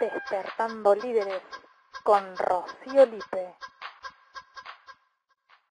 Despertando Líderes con Rocío Lipe.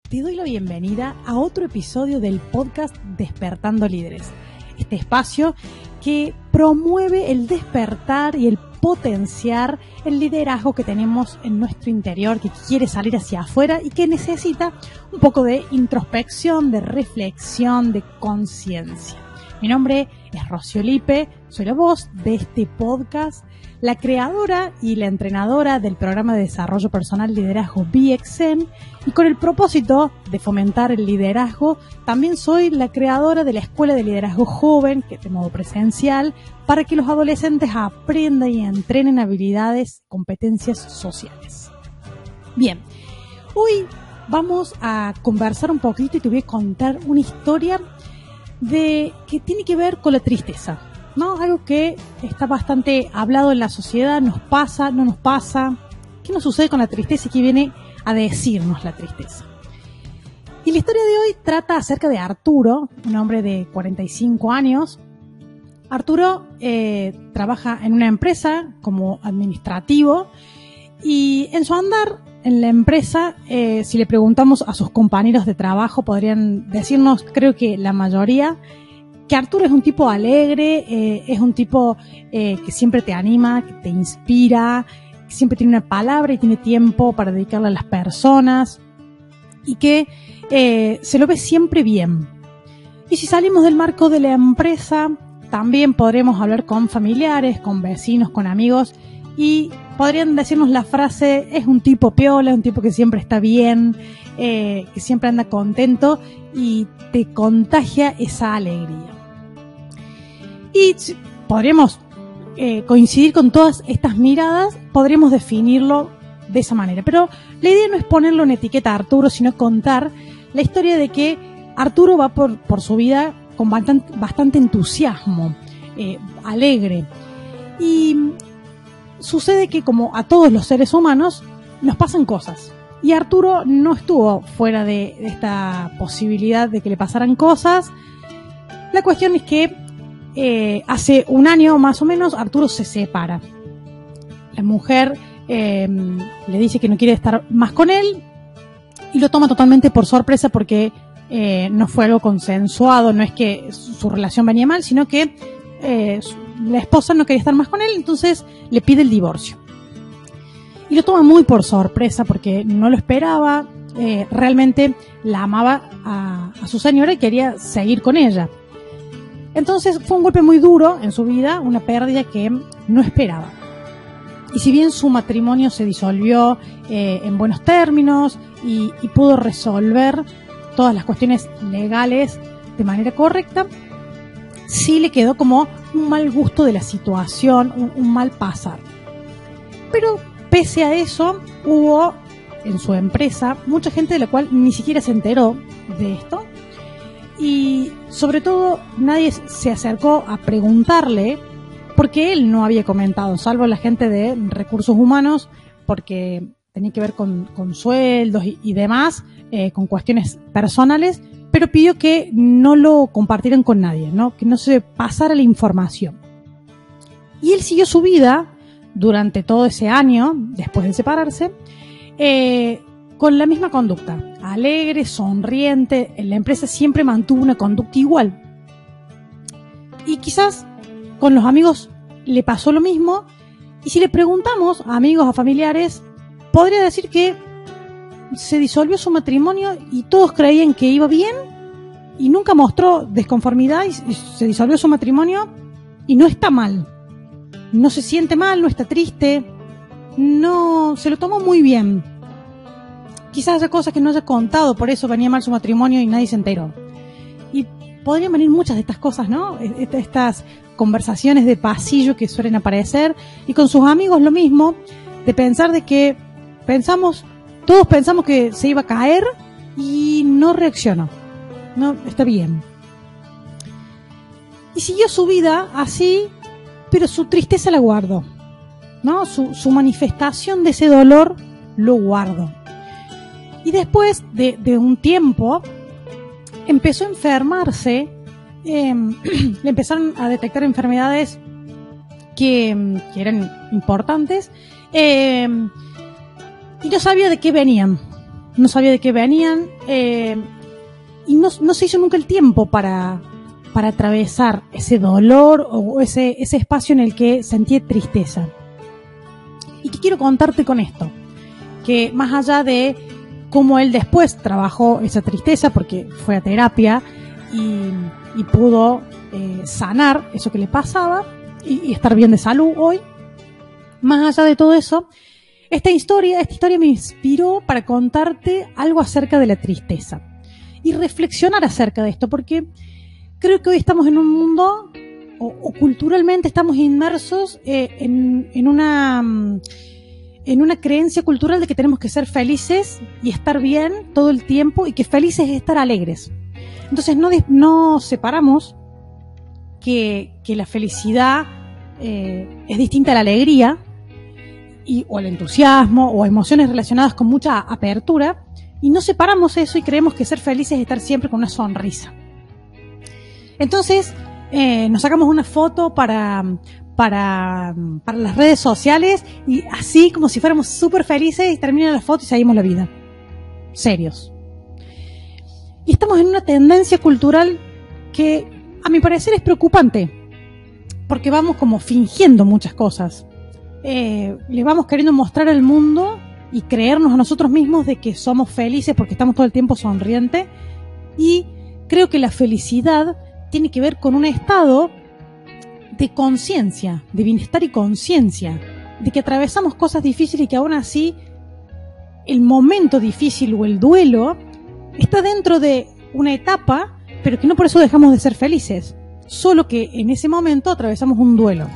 Te doy la bienvenida a otro episodio del podcast Despertando Líderes. Este espacio que promueve el despertar y el potenciar el liderazgo que tenemos en nuestro interior, que quiere salir hacia afuera y que necesita un poco de introspección, de reflexión, de conciencia. Mi nombre es Rocío Lipe, soy la voz de este podcast, la creadora y la entrenadora del programa de desarrollo personal liderazgo BXN y con el propósito de fomentar el liderazgo, también soy la creadora de la Escuela de Liderazgo Joven, que es de modo presencial, para que los adolescentes aprendan y entrenen habilidades, competencias sociales. Bien, hoy vamos a conversar un poquito y te voy a contar una historia de que tiene que ver con la tristeza, ¿no? Algo que está bastante hablado en la sociedad, nos pasa, no nos pasa. ¿Qué nos sucede con la tristeza y qué viene a decirnos la tristeza? Y la historia de hoy trata acerca de Arturo, un hombre de 45 años. Arturo eh, trabaja en una empresa como administrativo y en su andar en la empresa, eh, si le preguntamos a sus compañeros de trabajo, podrían decirnos, creo que la mayoría, que Arturo es un tipo alegre, eh, es un tipo eh, que siempre te anima, que te inspira, que siempre tiene una palabra y tiene tiempo para dedicarle a las personas y que se lo ve siempre bien. Y si salimos del marco de la empresa, también podremos hablar con familiares, con vecinos, con amigos y podrían decirnos la frase, es un tipo piola, un tipo que siempre está bien, eh, que siempre anda contento y te contagia esa alegría. Y podríamos eh, coincidir con todas estas miradas, podríamos definirlo de esa manera. Pero la idea no es ponerlo en etiqueta a Arturo, sino contar la historia de que Arturo va por, por su vida con bastante, entusiasmo, eh, alegre. Y sucede que como a todos los seres humanos nos pasan cosas. Y Arturo no estuvo fuera de esta posibilidad de que le pasaran cosas. La cuestión es que eh, hace un año más o menos Arturo se separa. La mujer eh, le dice que no quiere estar más con él y lo toma totalmente por sorpresa porque eh, no fue algo consensuado, no es que su relación venía mal, sino que la esposa no quería estar más con él, entonces le pide el divorcio. Y lo toma muy por sorpresa porque no lo esperaba, eh, realmente la amaba a, su señora y quería seguir con ella. Entonces fue un golpe muy duro en su vida, una pérdida que no esperaba. Y si bien su matrimonio se disolvió eh, en buenos términos y, pudo resolver todas las cuestiones legales de manera correcta, sí le quedó como un mal gusto de la situación, un, mal pasar. Pero pese a eso, hubo en su empresa mucha gente de la cual ni siquiera se enteró de esto. Y sobre todo nadie se acercó a preguntarle porque él no había comentado, salvo la gente de recursos humanos, porque tenía que ver con, sueldos y, demás, eh, con cuestiones personales, pero pidió que no lo compartieran con nadie, ¿no? que no se pasara la información. Y él siguió su vida durante todo ese año, después de separarse, eh, con la misma conducta, alegre, sonriente, en la empresa siempre mantuvo una conducta igual. Y quizás con los amigos le pasó lo mismo, y si le preguntamos a amigos, a familiares, podría decir que se disolvió su matrimonio y todos creían que iba bien y nunca mostró desconformidad y se disolvió su matrimonio y no está mal. No se siente mal, no está triste, no se lo tomó muy bien. Quizás haya cosas que no haya contado, por eso venía mal su matrimonio y nadie se enteró. Y podrían venir muchas de estas cosas, ¿no? E-, estas conversaciones de pasillo que suelen aparecer y con sus amigos lo mismo, de pensar de que pensamos todos pensamos que se iba a caer y no reaccionó. No, está bien. Y siguió su vida así, pero su tristeza la guardó. ¿no? Su, manifestación de ese dolor lo guardó. Y después de, un tiempo, empezó a enfermarse, em, le empezaron a detectar enfermedades que, eran importantes. Eh, y no sabía de qué venían. No sabía de qué venían. Eh, y no, se hizo nunca el tiempo para, para atravesar ese dolor o ese, ese espacio en el que sentí tristeza. ¿Y qué quiero contarte con esto? Que más allá de cómo él después trabajó esa tristeza, porque fue a terapia y, pudo eh, sanar eso que le pasaba y estar bien de salud hoy, más allá de todo eso, esta historia, esta historia me inspiró para contarte algo acerca de la tristeza y reflexionar acerca de esto, porque creo que hoy estamos en un mundo, o, culturalmente estamos inmersos eh, en, una en una creencia cultural de que tenemos que ser felices y estar bien todo el tiempo y que felices es estar alegres. Entonces no, no separamos que, que la felicidad eh, es distinta a la alegría, o el entusiasmo o emociones relacionadas con mucha apertura y no separamos eso y creemos que ser felices es estar siempre con una sonrisa. Entonces, eh, nos sacamos una foto para, para, para las redes sociales y así como si fuéramos súper felices y termina la foto y seguimos la vida. Serios. Y estamos en una tendencia cultural que a mi parecer es preocupante, porque vamos como fingiendo muchas cosas eh, le vamos queriendo mostrar al mundo y creernos a nosotros mismos de que somos felices porque estamos todo el tiempo sonriente. Y creo que la felicidad tiene que ver con un estado de conciencia, de bienestar y conciencia, de que atravesamos cosas difíciles y que aún así el momento difícil o el duelo está dentro de una etapa, pero que no por eso dejamos de ser felices, solo que en ese momento atravesamos un duelo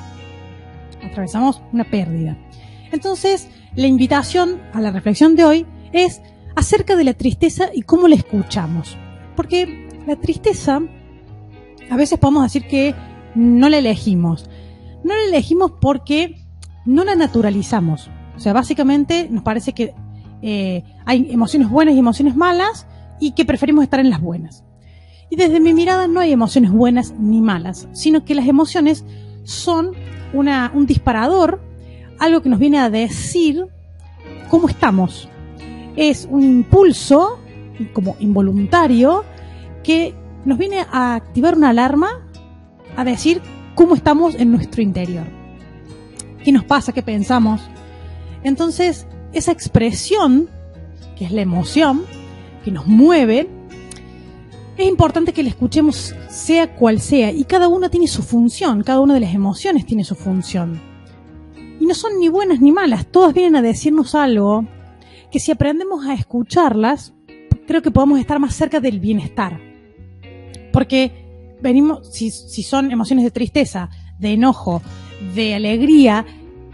atravesamos una pérdida. Entonces, la invitación a la reflexión de hoy es acerca de la tristeza y cómo la escuchamos. Porque la tristeza, a veces podemos decir que no la elegimos. No la elegimos porque no la naturalizamos. O sea, básicamente nos parece que eh, hay emociones buenas y emociones malas y que preferimos estar en las buenas. Y desde mi mirada no hay emociones buenas ni malas, sino que las emociones son una, un disparador, algo que nos viene a decir cómo estamos. Es un impulso, como involuntario, que nos viene a activar una alarma, a decir cómo estamos en nuestro interior. ¿Qué nos pasa? ¿Qué pensamos? Entonces, esa expresión, que es la emoción, que nos mueve, es importante que la escuchemos sea cual sea, y cada una tiene su función, cada una de las emociones tiene su función. Y no son ni buenas ni malas, todas vienen a decirnos algo que si aprendemos a escucharlas, creo que podemos estar más cerca del bienestar. Porque venimos, si, son emociones de tristeza, de enojo, de alegría,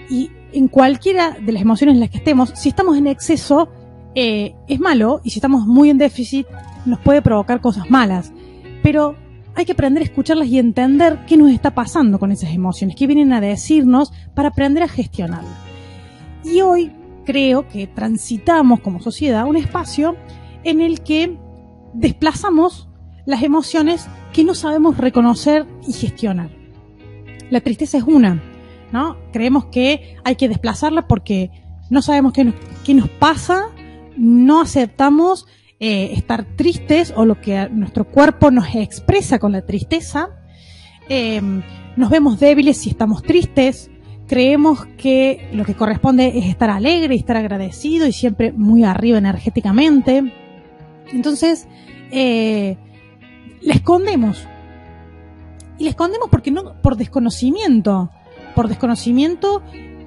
y en cualquiera de las emociones en las que estemos, si estamos en exceso, eh, es malo, y si estamos muy en déficit, nos puede provocar cosas malas. Pero hay que aprender a escucharlas y entender qué nos está pasando con esas emociones, qué vienen a decirnos para aprender a gestionarlas. Y hoy creo que transitamos como sociedad un espacio en el que desplazamos las emociones que no sabemos reconocer y gestionar. La tristeza es una, ¿no? Creemos que hay que desplazarla porque no sabemos qué nos, qué nos pasa, no aceptamos eh, estar tristes o lo que nuestro cuerpo nos expresa con la tristeza. Eh, nos vemos débiles si estamos tristes. Creemos que lo que corresponde es estar alegre y estar agradecido y siempre muy arriba energéticamente. Entonces, eh, la escondemos. Y la escondemos porque no, por desconocimiento. Por desconocimiento,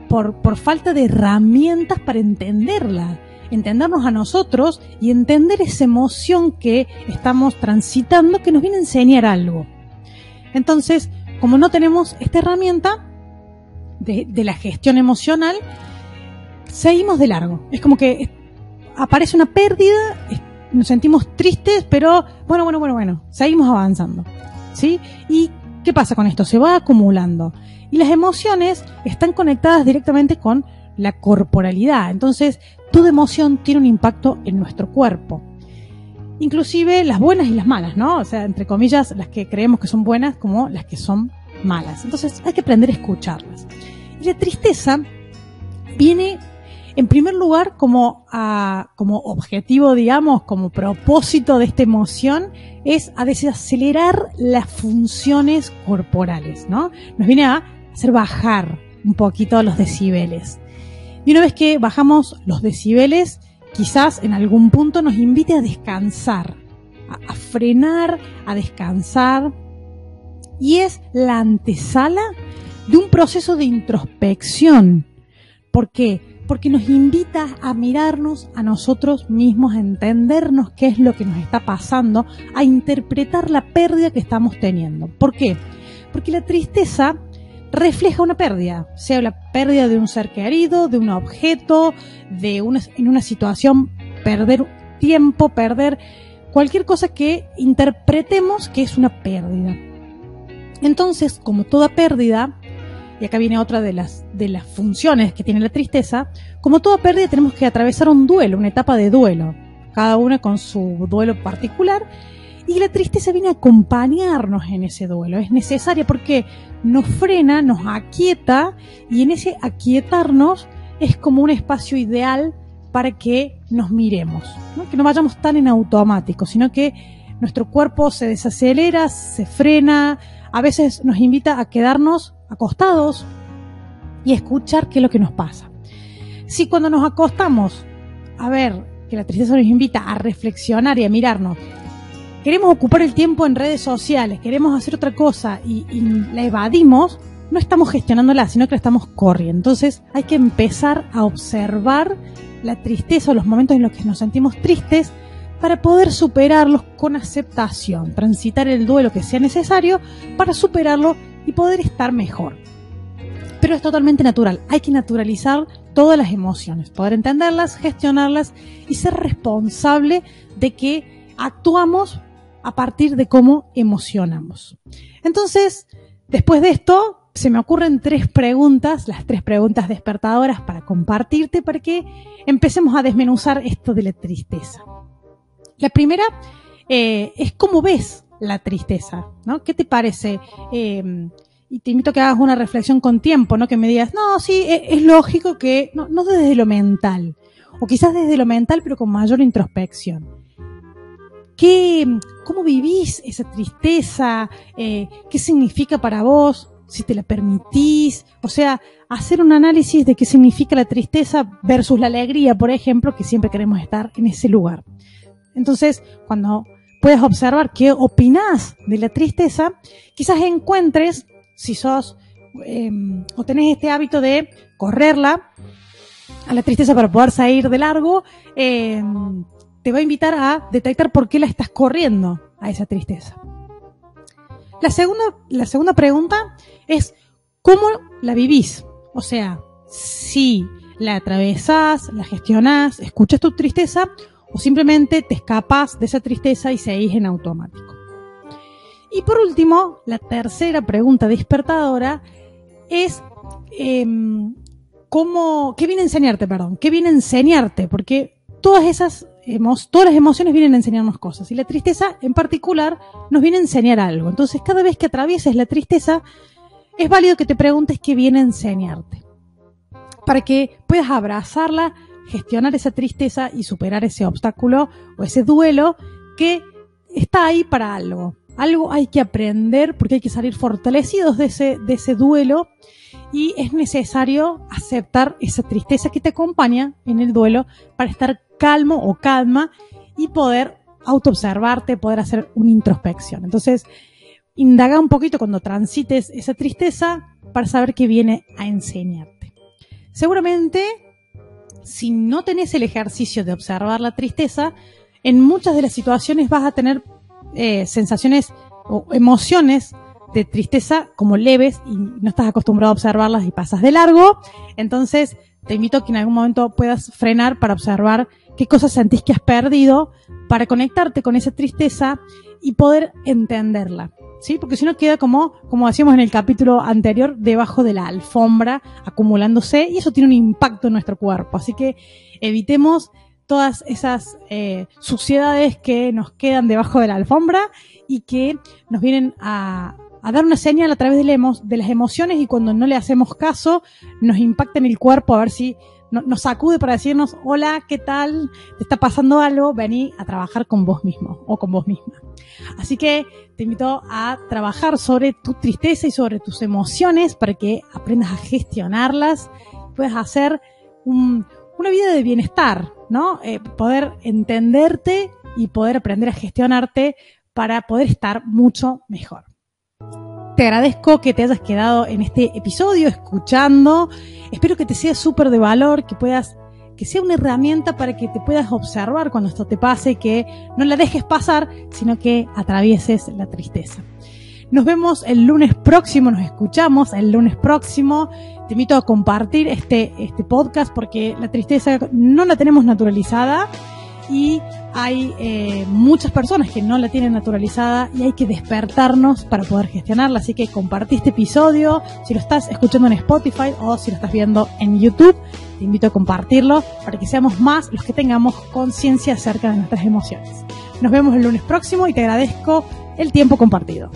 por, por falta de herramientas para entenderla entendernos a nosotros y entender esa emoción que estamos transitando que nos viene a enseñar algo. Entonces, como no tenemos esta herramienta de, la gestión emocional, seguimos de largo. Es como que aparece una pérdida, nos sentimos tristes, pero bueno, bueno, bueno, bueno, seguimos avanzando. ¿Sí? ¿Y qué pasa con esto? Se va acumulando. Y las emociones están conectadas directamente con la corporalidad. Entonces, toda emoción tiene un impacto en nuestro cuerpo. Inclusive las buenas y las malas, ¿no? O sea, entre comillas, las que creemos que son buenas como las que son malas. Entonces hay que aprender a escucharlas. Y la tristeza viene en primer lugar, como, como objetivo, digamos, como propósito de esta emoción, es a desacelerar las funciones corporales, ¿no? Nos viene a hacer bajar un poquito los decibeles. Y una vez que bajamos los decibeles, quizás en algún punto nos invite a descansar, a, frenar, a descansar. Y es la antesala de un proceso de introspección. ¿Por qué? porque nos invita a mirarnos a nosotros mismos, a entendernos qué es lo que nos está pasando, a interpretar la pérdida que estamos teniendo. ¿Por qué? Porque la tristeza refleja una pérdida, sea la pérdida de un ser querido, de un objeto, de una, en una situación, perder tiempo, perder cualquier cosa que interpretemos que es una pérdida. Entonces, como toda pérdida, y acá viene otra de las, de las funciones que tiene la tristeza, como toda pérdida tenemos que atravesar un duelo, una etapa de duelo, cada una con su duelo particular, y la tristeza viene a acompañarnos en ese duelo, es necesaria porque nos frena, nos aquieta, y en ese aquietarnos es como un espacio ideal para que nos miremos, que no vayamos tan en automático, sino que nuestro cuerpo se desacelera, se frena, a veces nos invita a quedarnos acostados y escuchar qué es lo que nos pasa. Si cuando nos acostamos, a ver, que la tristeza nos invita a reflexionar y a mirarnos, queremos ocupar el tiempo en redes sociales, queremos hacer otra cosa y, la evadimos, no estamos gestionándola, sino que la estamos corriendo. Entonces hay que empezar a observar la tristeza o los momentos en los que nos sentimos tristes para poder superarlos con aceptación, transitar el duelo que sea necesario para superarlo y poder estar mejor. Pero es totalmente natural, hay que naturalizar todas las emociones, poder entenderlas, gestionarlas y ser responsable de que actuamos a partir de cómo emocionamos. Entonces, después de esto, se me ocurren tres preguntas, las tres preguntas despertadoras para compartirte, para que empecemos a desmenuzar esto de la tristeza. La primera eh, es cómo ves la tristeza, ¿no? ¿Qué te parece? Eh, y te invito a que hagas una reflexión con tiempo, ¿no? Que me digas, no, sí, e, es, lógico que, no, no desde lo mental, o quizás desde lo mental, pero con mayor introspección. ¿Qué, ¿Cómo vivís esa tristeza? Eh, ¿Qué significa para vos? Si te la permitís. O sea, hacer un análisis de qué significa la tristeza versus la alegría, por ejemplo, que siempre queremos estar en ese lugar. Entonces, cuando puedes observar qué opinás de la tristeza, quizás encuentres, si sos em, o tenés este hábito de correrla a la tristeza para poder salir de largo, em, te va a invitar a detectar por qué la estás corriendo a esa tristeza. La segunda, la segunda pregunta es, ¿cómo la vivís? O sea, si la atravesás, la gestionás, escuchas tu tristeza o simplemente te escapas de esa tristeza y seguís en automático. Y por último, la tercera pregunta despertadora es em, ¿cómo, ¿qué viene a enseñarte? Perdón, ¿qué viene a enseñarte? Porque todas esas todas las emociones vienen a enseñarnos cosas y la tristeza en particular nos viene a enseñar algo. Entonces, cada vez que atravieses la tristeza, es válido que te preguntes qué viene a enseñarte. Para que puedas abrazarla gestionar esa tristeza y superar ese obstáculo o ese duelo que está ahí para algo. Algo hay que aprender porque hay que salir fortalecidos de ese, duelo y es necesario aceptar esa tristeza que te acompaña en el duelo para estar calmo o calma y poder autoobservarte, poder hacer una introspección. Entonces, indaga un poquito cuando transites esa tristeza para saber qué viene a enseñarte. Seguramente si no tenés el ejercicio de observar la tristeza, en muchas de las situaciones vas a tener eh, sensaciones o emociones de tristeza como leves y no estás acostumbrado a observarlas y pasas de largo. Entonces, te invito a que en algún momento puedas frenar para observar qué cosas sentís que has perdido, para conectarte con esa tristeza y poder entenderla. ¿sí? Porque si no queda como, como decíamos en el capítulo anterior, debajo de la alfombra, acumulándose, y eso tiene un impacto en nuestro cuerpo. Así que evitemos todas esas eh, suciedades que nos quedan debajo de la alfombra y que nos vienen a, a dar una señal a través de, de las emociones y cuando no le hacemos caso nos impacta en el cuerpo a ver si nos sacude para decirnos, hola, ¿qué tal? ¿Te está pasando algo? Vení a trabajar con vos mismo o con vos misma. Así que te invito a trabajar sobre tu tristeza y sobre tus emociones para que aprendas a gestionarlas, puedas hacer una vida de bienestar, ¿no? Eh, poder entenderte y poder aprender a gestionarte para poder estar mucho mejor. Te agradezco que te hayas quedado en este episodio escuchando. Espero que te sea súper de valor, que puedas, que sea una herramienta para que te puedas observar cuando esto te pase, que no la dejes pasar, sino que atravieses la tristeza. Nos vemos el lunes próximo, nos escuchamos el lunes próximo. Te invito a compartir este, este podcast porque la tristeza no la tenemos naturalizada y hay eh, muchas personas que no la tienen naturalizada y hay que despertarnos para poder gestionarla. Así que compartí este episodio, si lo estás escuchando en Spotify o si lo estás viendo en YouTube, te invito a compartirlo para que seamos más los que tengamos conciencia acerca de nuestras emociones. Nos vemos el lunes próximo y te agradezco el tiempo compartido.